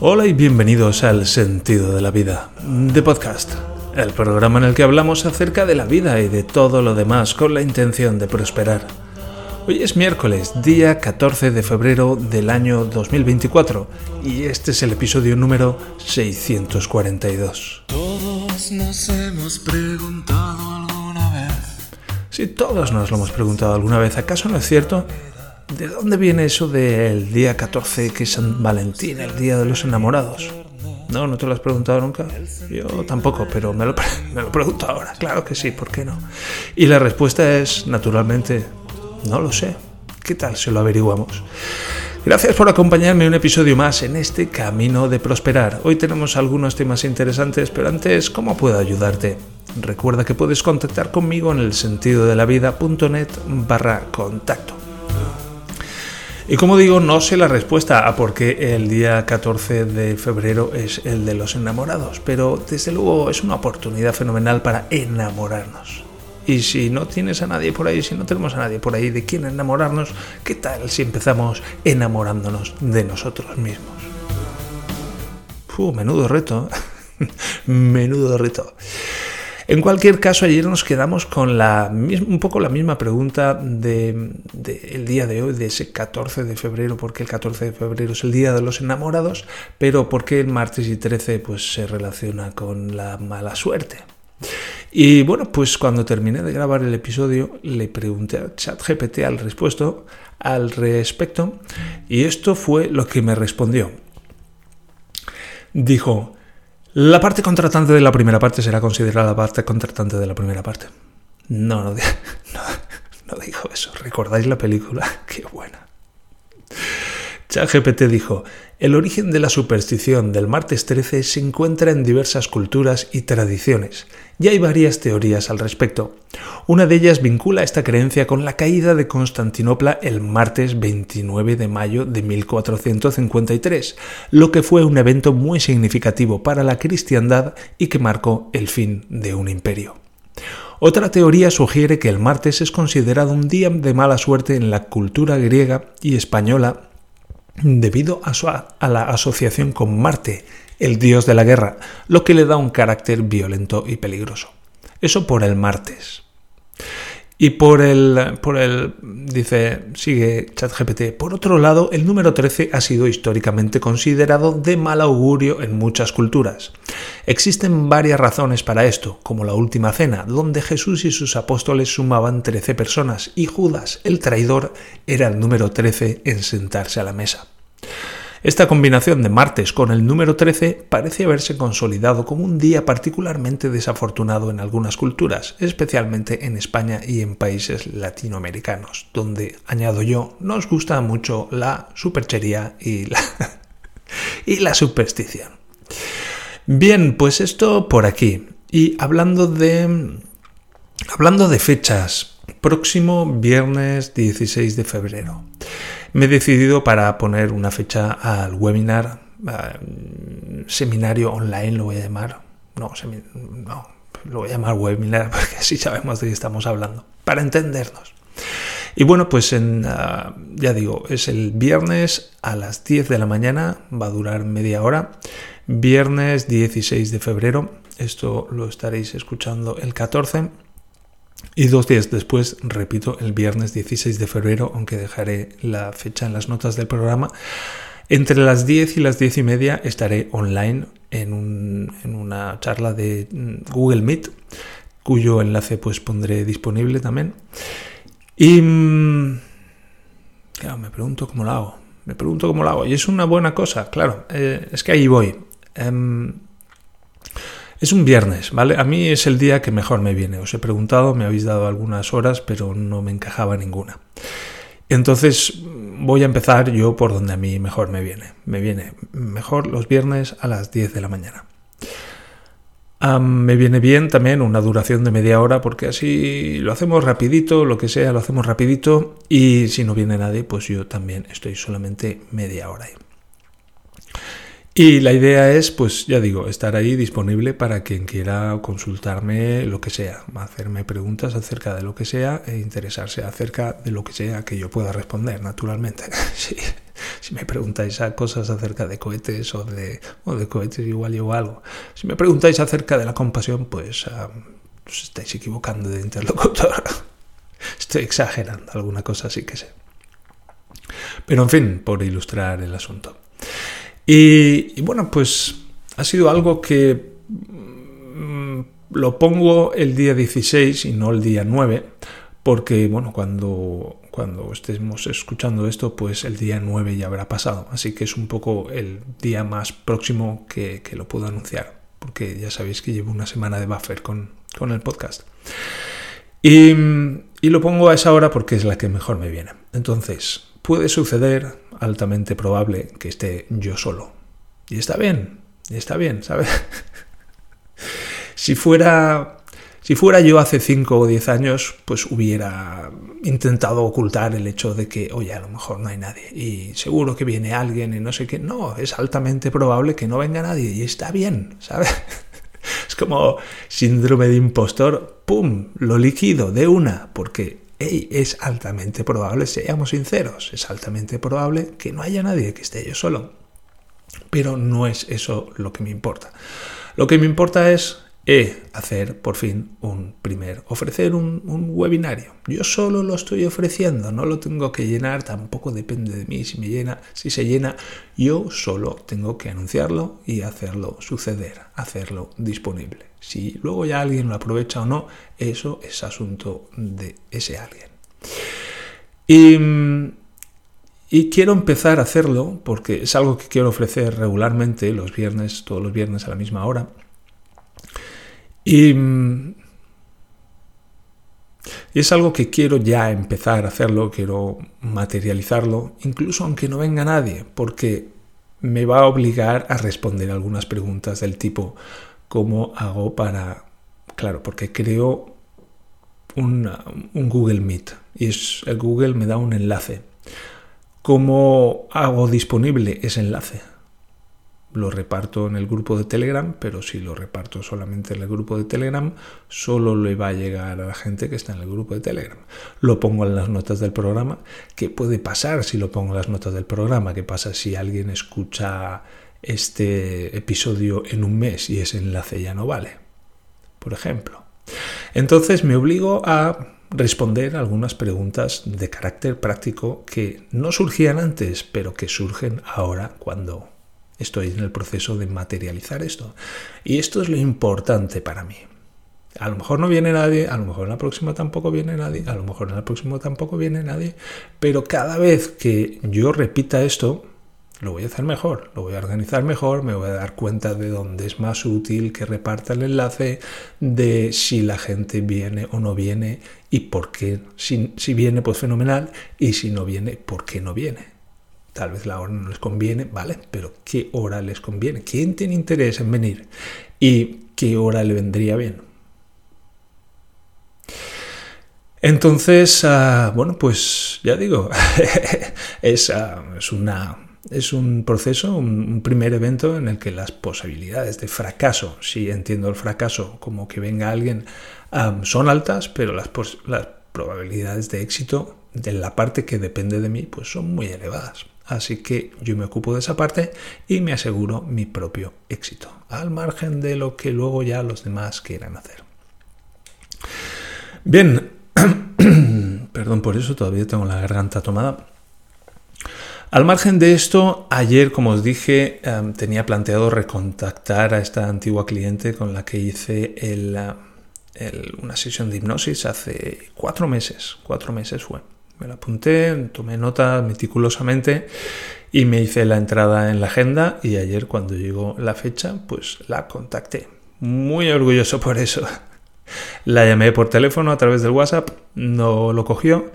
Hola y bienvenidos al Sentido de la Vida, de podcast, el programa en el que hablamos acerca de la vida y de todo lo demás con la intención de prosperar. Hoy es miércoles, día 14 de febrero del año 2024, y este es el episodio número 642. Todos nos hemos preguntado alguna vez. Si todos nos lo hemos preguntado alguna vez, ¿acaso no es cierto? ¿De dónde viene eso del día 14 que es San Valentín, el día de los enamorados? No, no te lo has preguntado nunca. Yo tampoco, pero me lo, me lo pregunto ahora. Claro que sí, ¿por qué no? Y la respuesta es, naturalmente, no lo sé. ¿Qué tal si lo averiguamos? Gracias por acompañarme un episodio más en este camino de prosperar. Hoy tenemos algunos temas interesantes, pero antes, ¿cómo puedo ayudarte? Recuerda que puedes contactar conmigo en el sentido de la vida.net barra contacto. Y como digo, no sé la respuesta a por qué el día 14 de febrero es el de los enamorados, pero desde luego es una oportunidad fenomenal para enamorarnos. Y si no tienes a nadie por ahí, si no tenemos a nadie por ahí de quien enamorarnos, ¿qué tal si empezamos enamorándonos de nosotros mismos? Puh, menudo reto. menudo reto. En cualquier caso, ayer nos quedamos con un poco la misma pregunta del de, el día de hoy, de ese 14 de febrero, porque el 14 de febrero es el día de los enamorados, pero por qué el martes y 13 pues, se relaciona con la mala suerte. Y bueno, pues cuando terminé de grabar el episodio, le pregunté a ChatGPT al, respuesto, al respecto, y esto fue lo que me respondió. Dijo, la parte contratante de la primera parte será considerada la parte contratante de la primera parte. No, no, no, no dijo eso. ¿Recordáis la película? Qué buena. ChatGPT dijo, el origen de la superstición del martes 13 se encuentra en diversas culturas y tradiciones, y hay varias teorías al respecto. Una de ellas vincula esta creencia con la caída de Constantinopla el martes 29 de mayo de 1453, lo que fue un evento muy significativo para la cristiandad y que marcó el fin de un imperio. Otra teoría sugiere que el martes es considerado un día de mala suerte en la cultura griega y española debido a, su, a, la asociación con Marte, el dios de la guerra, lo que le da un carácter violento y peligroso. Eso por el martes. Y por el, por el, dice, sigue ChatGPT, por otro lado, el número 13 ha sido históricamente considerado de mal augurio en muchas culturas. Existen varias razones para esto, como la última cena, donde Jesús y sus apóstoles sumaban 13 personas y Judas, el traidor, era el número 13 en sentarse a la mesa. Esta combinación de martes con el número 13 parece haberse consolidado como un día particularmente desafortunado en algunas culturas, especialmente en España y en países latinoamericanos, donde, añado yo, nos gusta mucho la superchería y la, superstición. Bien, pues esto por aquí. Y hablando de. Hablando de fechas, próximo viernes 16 de febrero me he decidido para poner una fecha al webinar, seminario online lo voy a llamar. No, no, lo voy a llamar webinar porque así sabemos de qué estamos hablando, para entendernos. Y bueno, pues uh, ya digo, es el viernes a las 10 de la mañana, va a durar media hora. Viernes 16 de febrero, esto lo estaréis escuchando el 14. Y dos días después, repito, el viernes 16 de febrero, aunque dejaré la fecha en las notas del programa, entre las 10 y las 10 y media estaré online en, un, en una charla de mm, Google Meet, cuyo enlace pues pondré disponible también. Y mm, claro, me pregunto cómo lo hago. Me pregunto cómo lo hago. Y es una buena cosa, claro. Eh, es que ahí voy. Eh, es un viernes, ¿vale? A mí es el día que mejor me viene. Os he preguntado, me habéis dado algunas horas, pero no me encajaba ninguna. Entonces voy a empezar yo por donde a mí mejor me viene. Me viene mejor los viernes a las 10 de la mañana. me viene bien también una duración de media hora porque así lo hacemos rapidito, lo que sea, lo hacemos rapidito y si no viene nadie, pues yo también estoy solamente media hora ahí. Y la idea es, pues ya digo, estar ahí disponible para quien quiera consultarme lo que sea, hacerme preguntas acerca de lo que sea e interesarse acerca de lo que sea que yo pueda responder, naturalmente. Si me preguntáis a cosas acerca de cohetes o de, cohetes igual llevo algo. Si me preguntáis acerca de la compasión, pues os estáis equivocando de interlocutor. Estoy exagerando, alguna cosa sí que sé. Pero en fin, por ilustrar el asunto. Y, bueno, pues ha sido algo que mm, lo pongo el día 16 y no el día 9, porque bueno, cuando, cuando estemos escuchando esto, pues el día 9 ya habrá pasado. Así que es un poco el día más próximo que, que lo puedo anunciar, porque ya sabéis que llevo una semana de buffer con, con el podcast. Y, y lo pongo a esa hora porque es la que mejor me viene. Entonces, puede suceder, altamente probable, que esté yo solo. Y está bien, y está bien, ¿sabes? si fuera si fuera yo hace 5 o 10 años, pues hubiera intentado ocultar el hecho de que, oye, a lo mejor no hay nadie y seguro que viene alguien y no sé qué. No, es altamente probable que no venga nadie y está bien, ¿sabes? Es como síndrome de impostor, ¡pum! Lo liquido de una, porque hey, es altamente probable, seamos sinceros, es altamente probable que no haya nadie, que esté yo solo. Pero no es eso lo que me importa. Lo que me importa es eh, hacer por fin un primer, ofrecer un, un, webinario. Yo solo lo estoy ofreciendo, no lo tengo que llenar, tampoco depende de mí si me llena, si se llena, yo solo tengo que anunciarlo y hacerlo suceder, hacerlo disponible. Si luego ya alguien lo aprovecha o no, eso es asunto de ese alguien. Y, quiero empezar a hacerlo porque es algo que quiero ofrecer regularmente los viernes, todos los viernes a la misma hora y, es algo que quiero ya empezar a hacerlo, quiero materializarlo, incluso aunque no venga nadie, porque me va a obligar a responder algunas preguntas del tipo ¿cómo hago para...? Claro, porque creo un, Google Meet y es, el Google me da un enlace. ¿Cómo hago disponible ese enlace? lo reparto en el grupo de Telegram, pero si lo reparto solamente en el grupo de Telegram, solo le va a llegar a la gente que está en el grupo de Telegram. Lo pongo en las notas del programa. ¿Qué puede pasar si lo pongo en las notas del programa? ¿Qué pasa si alguien escucha este episodio en un mes y ese enlace ya no vale? Por ejemplo. Entonces me obligo a responder algunas preguntas de carácter práctico que no surgían antes, pero que surgen ahora cuando Estoy en el proceso de materializar esto. Y esto es lo importante para mí. A lo mejor no viene nadie, a lo mejor en la próxima tampoco viene nadie, a lo mejor en la próxima tampoco viene nadie, pero cada vez que yo repita esto, lo voy a hacer mejor, lo voy a organizar mejor, me voy a dar cuenta de dónde es más útil que reparta el enlace, de si la gente viene o no viene y por qué, si, si viene pues fenomenal y si no viene, por qué no viene. Tal vez la hora no les conviene, ¿vale? Pero ¿qué hora les conviene? ¿Quién tiene interés en venir? ¿Y qué hora le vendría bien? Entonces, uh, bueno, pues ya digo, es, uh, es, una, es un proceso, un, primer evento en el que las posibilidades de fracaso, si entiendo el fracaso como que venga alguien, son altas, pero las, las probabilidades de éxito de la parte que depende de mí, pues son muy elevadas. Así que yo me ocupo de esa parte y me aseguro mi propio éxito, al margen de lo que luego ya los demás quieran hacer. Bien, perdón por eso, todavía tengo la garganta tomada. Al margen de esto, ayer, como os dije, em, tenía planteado recontactar a esta antigua cliente con la que hice una sesión de hipnosis hace cuatro meses. Cuatro meses fue. Me lo apunté, tomé nota meticulosamente y me hice la entrada en la agenda y ayer cuando llegó la fecha pues la contacté. Muy orgulloso por eso. La llamé por teléfono a través del WhatsApp, no lo cogió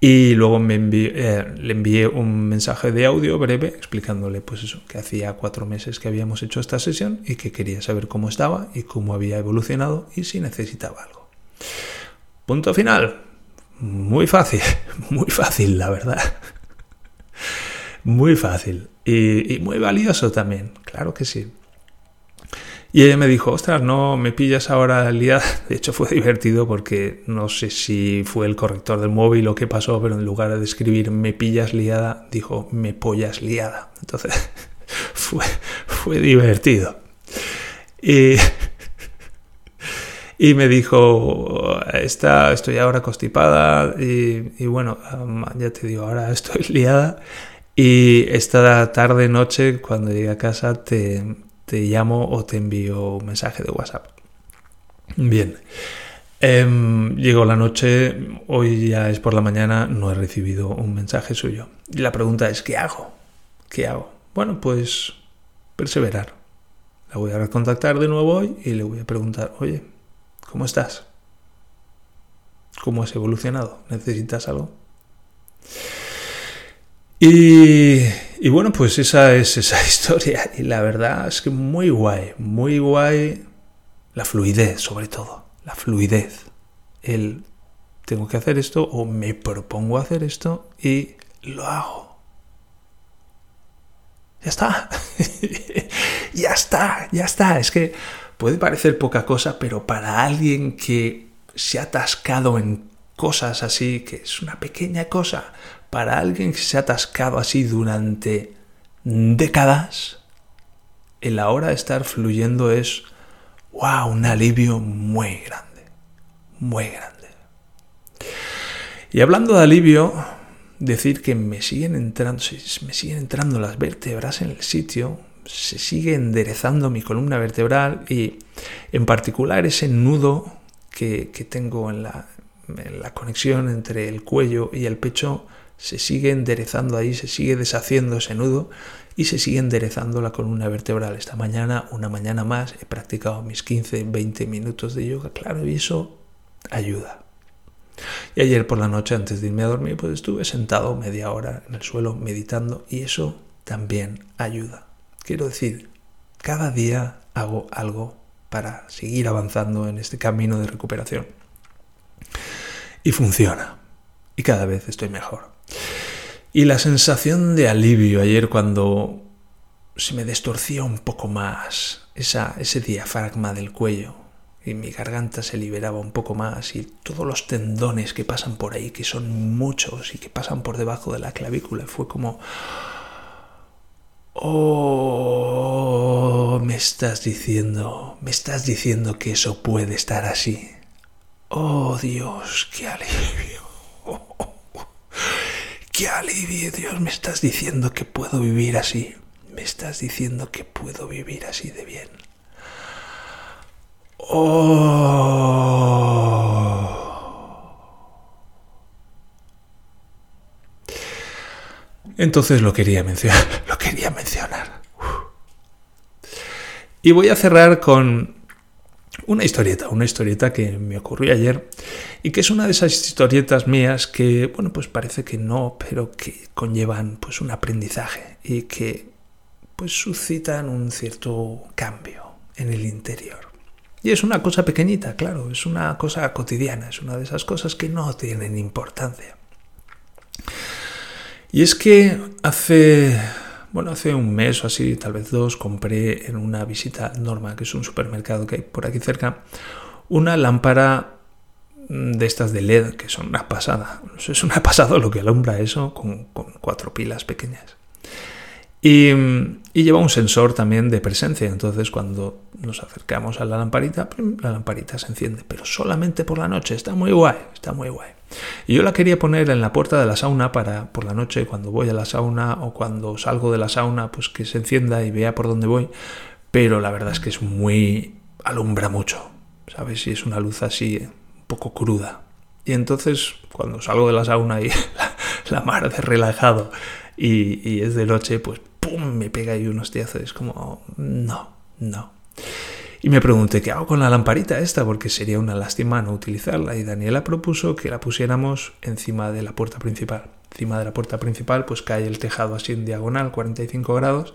y luego me eh, le envié un mensaje de audio breve explicándole pues eso, que hacía cuatro meses que habíamos hecho esta sesión y que quería saber cómo estaba y cómo había evolucionado y si necesitaba algo. Punto final. Muy fácil, muy fácil, la verdad. Muy fácil y, muy valioso también, claro que sí. Y ella me dijo, ostras, no me pillas ahora liada. De hecho fue divertido porque no sé si fue el corrector del móvil o qué pasó, pero en lugar de escribir me pillas liada, dijo me pollas liada. Entonces fue, fue divertido. Y, y me dijo, Está, estoy ahora constipada y, y bueno, ya te digo, ahora estoy liada. Y esta tarde, noche, cuando llegue a casa, te, te llamo o te envío un mensaje de WhatsApp. Bien. Eh, llegó la noche, hoy ya es por la mañana, no he recibido un mensaje suyo. Y la pregunta es, ¿qué hago? ¿Qué hago? Bueno, pues perseverar. La voy a contactar de nuevo hoy y le voy a preguntar, oye, ¿cómo estás? ¿Cómo has evolucionado? ¿Necesitas algo? Y, y, bueno, pues esa es esa historia. Y la verdad es que muy guay, muy guay la fluidez sobre todo. La fluidez. El tengo que hacer esto o me propongo hacer esto y lo hago. Ya está. ya está, ya está. Es que puede parecer poca cosa, pero para alguien que se ha atascado en cosas así, que es una pequeña cosa, para alguien que se ha atascado así durante décadas, el ahora estar fluyendo es, wow, un alivio muy grande, muy grande. Y hablando de alivio, decir que me siguen entrando, me siguen entrando las vértebras en el sitio, se sigue enderezando mi columna vertebral y en particular ese nudo que, tengo en la conexión entre el cuello y el pecho se sigue enderezando ahí, se sigue deshaciendo ese nudo y se sigue enderezando la columna vertebral. Esta mañana, una mañana más, he practicado mis 15, 20 minutos de yoga, claro, y eso ayuda. Y ayer por la noche, antes de irme a dormir, pues estuve sentado media hora en el suelo meditando y eso también ayuda. Quiero decir, cada día hago algo para seguir avanzando en este camino de recuperación. Y funciona. Y cada vez estoy mejor. Y la sensación de alivio ayer cuando se me destorcía un poco más esa, ese diafragma del cuello y mi garganta se liberaba un poco más y todos los tendones que pasan por ahí, que son muchos y que pasan por debajo de la clavícula, fue como... Oh, me estás diciendo, me estás diciendo que eso puede estar así. Oh Dios, qué alivio. ¡Qué alivio, Dios! Me estás diciendo que puedo vivir así. Me estás diciendo que puedo vivir así de bien. Oh. Entonces lo quería mencionar, lo quería mencionar. Y voy a cerrar con una historieta, una historieta que me ocurrió ayer y que es una de esas historietas mías que, bueno, pues parece que no, pero que conllevan pues un aprendizaje y que pues suscitan un cierto cambio en el interior. Y es una cosa pequeñita, claro, es una cosa cotidiana, es una de esas cosas que no tienen importancia. Y es que hace bueno, hace un mes o así, tal vez dos, compré en una visita Norma, que es un supermercado que hay por aquí cerca, una lámpara de estas de LED, que son una pasada. Es una pasada lo que alumbra eso con, cuatro pilas pequeñas. Y, y, lleva un sensor también de presencia. Entonces, cuando nos acercamos a la lamparita, la lamparita se enciende, pero solamente por la noche. Está muy guay, está muy guay. Y yo la quería poner en la puerta de la sauna para por la noche, cuando voy a la sauna o cuando salgo de la sauna, pues que se encienda y vea por dónde voy. Pero la verdad es que es muy... alumbra mucho, ¿sabes? Y es una luz así un poco cruda. Y entonces, cuando salgo de la sauna y la, mar de relajado y, es de noche, pues me pega ahí unos tiazos. Es como, no, no. Y me pregunté, ¿qué hago con la lamparita esta? Porque sería una lástima no utilizarla. Y Daniela propuso que la pusiéramos encima de la puerta principal. Encima de la puerta principal pues cae el tejado así en diagonal, 45 grados,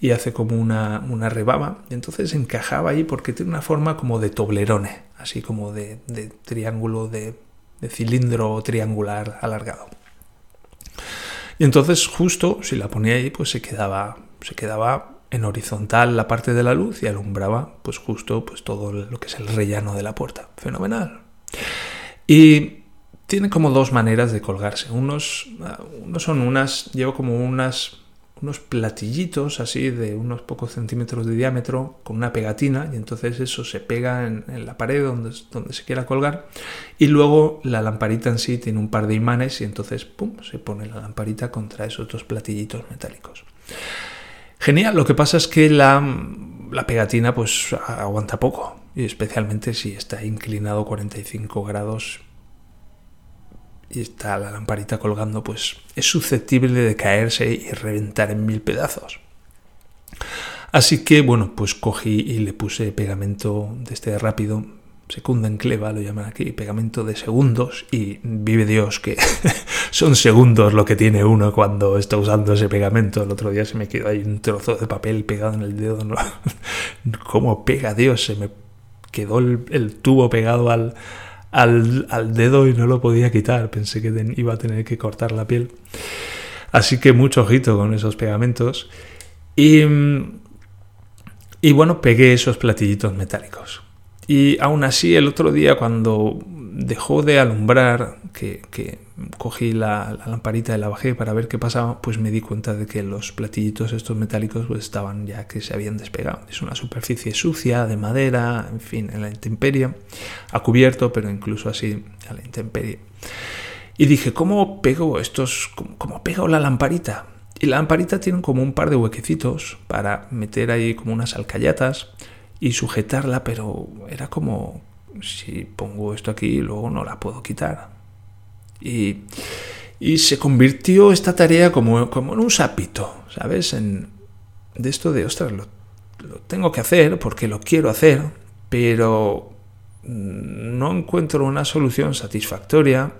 y hace como una, una rebaba. Y entonces encajaba ahí porque tiene una forma como de toblerone, así como de, de triángulo, de, de cilindro triangular alargado. Y entonces justo si la ponía ahí pues se quedaba, se quedaba en horizontal la parte de la luz y alumbraba pues justo pues todo lo que es el rellano de la puerta. Fenomenal. Y tiene como dos maneras de colgarse. Unos, unos son unas, llevo como unas unos platillitos así de unos pocos centímetros de diámetro con una pegatina y entonces eso se pega en, la pared donde, donde, se quiera colgar y luego la lamparita en sí tiene un par de imanes y entonces pum, se pone la lamparita contra esos dos platillitos metálicos. Genial, lo que pasa es que la, la pegatina pues aguanta poco y especialmente si está inclinado 45 grados y está la lamparita colgando, pues es susceptible de caerse y reventar en mil pedazos. Así que, bueno, pues cogí y le puse pegamento de este rápido, secunda en cleva, lo llaman aquí, pegamento de segundos, y vive Dios que son segundos lo que tiene uno cuando está usando ese pegamento. El otro día se me quedó ahí un trozo de papel pegado en el dedo. ¿no? ¿Cómo pega Dios? Se me quedó el tubo pegado al, al, dedo y no lo podía quitar. Pensé que iba a tener que cortar la piel. Así que mucho ojito con esos pegamentos. Y, y bueno, pegué esos platillitos metálicos. Y aún así, el otro día, cuando dejó de alumbrar, que, cogí la, lamparita y la bajé para ver qué pasaba, pues me di cuenta de que los platillitos estos metálicos pues estaban ya que se habían despegado. Es una superficie sucia, de madera, en fin, en la intemperie, a cubierto, pero incluso así a la intemperie. Y dije, ¿cómo pego estos, cómo, cómo pego la lamparita? Y la lamparita tiene como un par de huequecitos para meter ahí como unas alcayatas y sujetarla, pero era como, si pongo esto aquí, luego no la puedo quitar. Y, y se convirtió esta tarea como, como en un sapito, ¿sabes? En, de esto de, ostras, lo, lo tengo que hacer porque lo quiero hacer, pero no encuentro una solución satisfactoria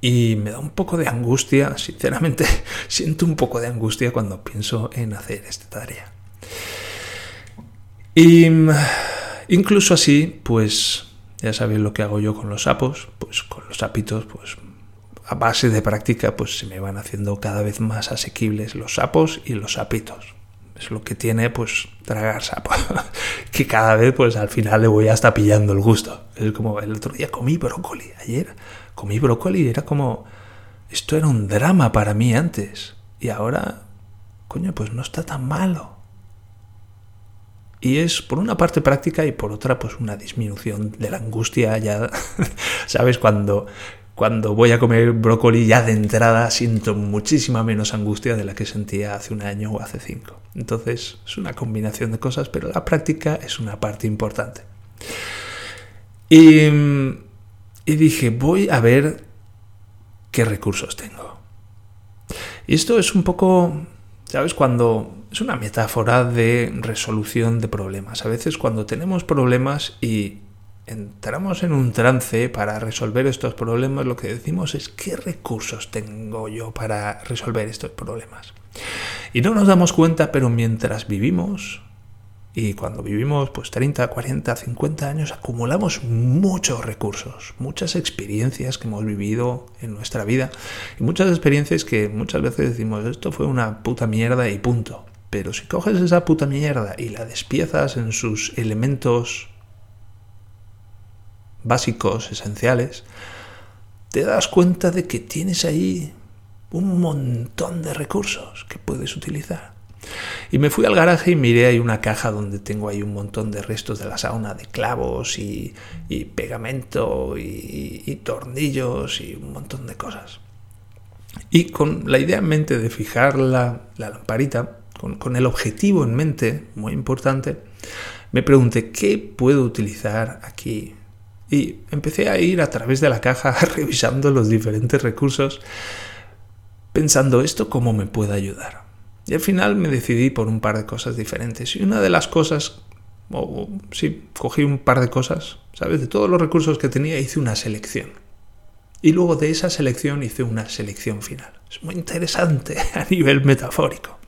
y me da un poco de angustia, sinceramente siento un poco de angustia cuando pienso en hacer esta tarea. Y Incluso así, pues ya sabéis lo que hago yo con los sapos, pues con los sapitos, pues a base de práctica, pues se me van haciendo cada vez más asequibles los sapos y los sapitos. Es lo que tiene, pues, tragar sapo. que cada vez, pues, al final le voy hasta pillando el gusto. Es como el otro día comí brócoli. Ayer comí brócoli y era como... Esto era un drama para mí antes. Y ahora, coño, pues no está tan malo. Y es por una parte práctica y por otra pues una disminución de la angustia ya, ¿sabes? Cuando, cuando voy a comer brócoli ya de entrada siento muchísima menos angustia de la que sentía hace un año o hace cinco. Entonces es una combinación de cosas, pero la práctica es una parte importante. Y, y dije, voy a ver qué recursos tengo. Y esto es un poco, ¿sabes? Cuando es una metáfora de resolución de problemas. A veces cuando tenemos problemas y entramos en un trance para resolver estos problemas, lo que decimos es qué recursos tengo yo para resolver estos problemas. Y no nos damos cuenta, pero mientras vivimos, y cuando vivimos pues 30, 40, 50 años, acumulamos muchos recursos, muchas experiencias que hemos vivido en nuestra vida y muchas experiencias que muchas veces decimos esto fue una puta mierda y punto. Pero si coges esa puta mierda y la despiezas en sus elementos básicos, esenciales, te das cuenta de que tienes ahí un montón de recursos que puedes utilizar. Y me fui al garaje y miré ahí una caja donde tengo ahí un montón de restos de la sauna, de clavos y, pegamento y, y, tornillos y un montón de cosas. Y con la idea en mente de fijar la, la lamparita, con, el objetivo en mente, muy importante, me pregunté qué puedo utilizar aquí. Y empecé a ir a través de la caja revisando los diferentes recursos, pensando esto cómo me puede ayudar. Y al final me decidí por un par de cosas diferentes. Y una de las cosas, o sí, cogí un par de cosas, ¿sabes? De todos los recursos que tenía hice una selección. Y luego de esa selección hice una selección final. Es muy interesante a nivel metafórico.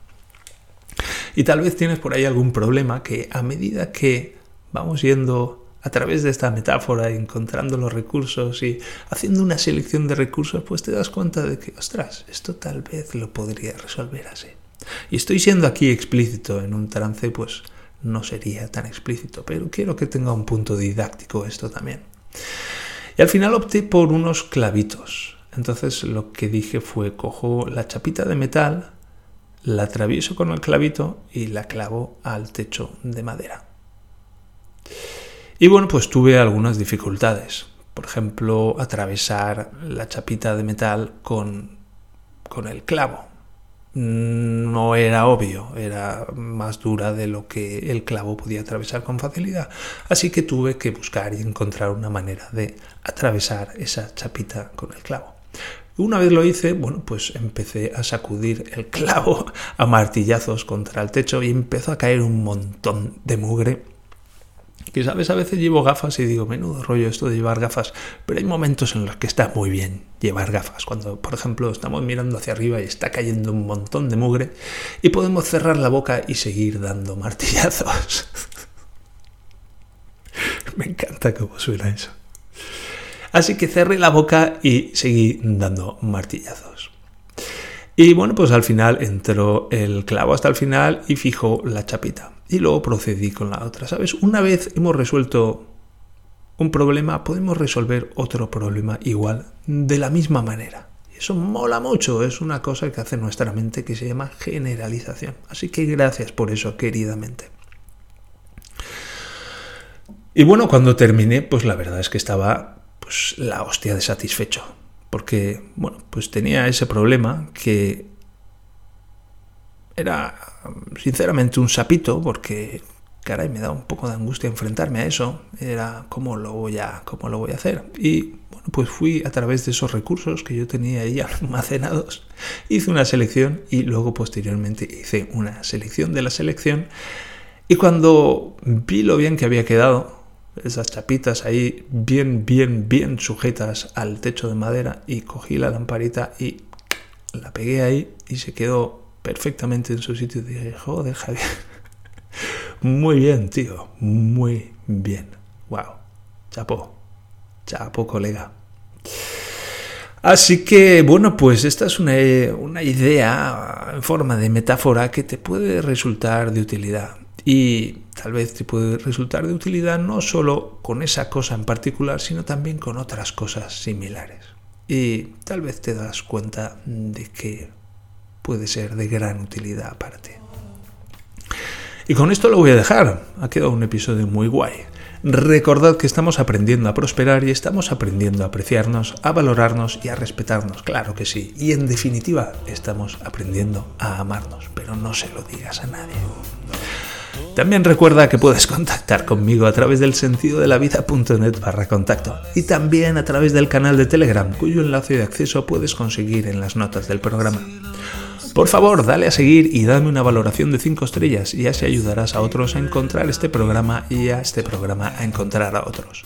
Y tal vez tienes por ahí algún problema que a medida que vamos yendo a través de esta metáfora, encontrando los recursos y haciendo una selección de recursos, pues te das cuenta de que, ostras, esto tal vez lo podría resolver así. Y estoy siendo aquí explícito en un trance, pues no sería tan explícito, pero quiero que tenga un punto didáctico esto también. Y al final opté por unos clavitos. Entonces lo que dije fue cojo la chapita de metal, la atravieso con el clavito y la clavo al techo de madera. Y bueno, pues tuve algunas dificultades. Por ejemplo, atravesar la chapita de metal con, con el clavo. No era obvio, era más dura de lo que el clavo podía atravesar con facilidad. Así que tuve que buscar y encontrar una manera de atravesar esa chapita con el clavo. Una vez lo hice, bueno, pues empecé a sacudir el clavo a martillazos contra el techo y empezó a caer un montón de mugre que sabes, a veces llevo gafas y digo, menudo rollo esto de llevar gafas, pero hay momentos en los que está muy bien llevar gafas, cuando por ejemplo estamos mirando hacia arriba y está cayendo un montón de mugre y podemos cerrar la boca y seguir dando martillazos. Me encanta cómo suena eso. Así que cerré la boca y seguí dando martillazos. Y bueno, pues al final entró el clavo hasta el final y fijó la chapita y luego procedí con la otra. ¿Sabes? Una vez hemos resuelto un problema, podemos resolver otro problema igual, de la misma manera. Eso mola mucho, es una cosa que hace nuestra mente que se llama generalización. Así que gracias por eso, queridamente. Y bueno, cuando terminé, pues la verdad es que estaba pues la hostia de satisfecho. Porque, bueno, pues tenía ese problema que era sinceramente un sapito porque caray, me da un poco de angustia enfrentarme a eso. Era cómo lo voy a, cómo lo voy a hacer. Y bueno, pues fui a través de esos recursos que yo tenía ahí almacenados, hice una selección y luego posteriormente hice una selección de la selección. Y cuando vi lo bien que había quedado, esas chapitas ahí bien, bien, bien sujetas al techo de madera y cogí la lamparita y la pegué ahí y se quedó perfectamente en su sitio. Dije, joder, Javier. Muy bien, tío. Muy bien. Wow. Chapo. Chapo, colega. Así que, bueno, pues esta es una, una, idea en forma de metáfora que te puede resultar de utilidad. Y tal vez te puede resultar de utilidad no solo con esa cosa en particular, sino también con otras cosas similares. Y tal vez te das cuenta de que puede ser de gran utilidad para ti. Y con esto lo voy a dejar. Ha quedado un episodio muy guay. Recordad que estamos aprendiendo a prosperar y estamos aprendiendo a apreciarnos, a valorarnos y a respetarnos, claro que sí. Y en definitiva, estamos aprendiendo a amarnos, pero no se lo digas a nadie. También recuerda que puedes contactar conmigo a través del sentido de la vida.net barra contacto y también a través del canal de Telegram, cuyo enlace de acceso puedes conseguir en las notas del programa. Por favor, dale a seguir y dame una valoración de 5 estrellas y así ayudarás a otros a encontrar este programa y a este programa a encontrar a otros.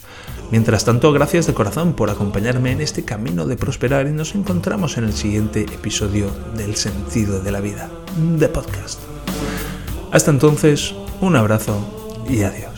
Mientras tanto, gracias de corazón por acompañarme en este camino de prosperar y nos encontramos en el siguiente episodio del sentido de la vida, de podcast. Hasta entonces, un abrazo y adiós.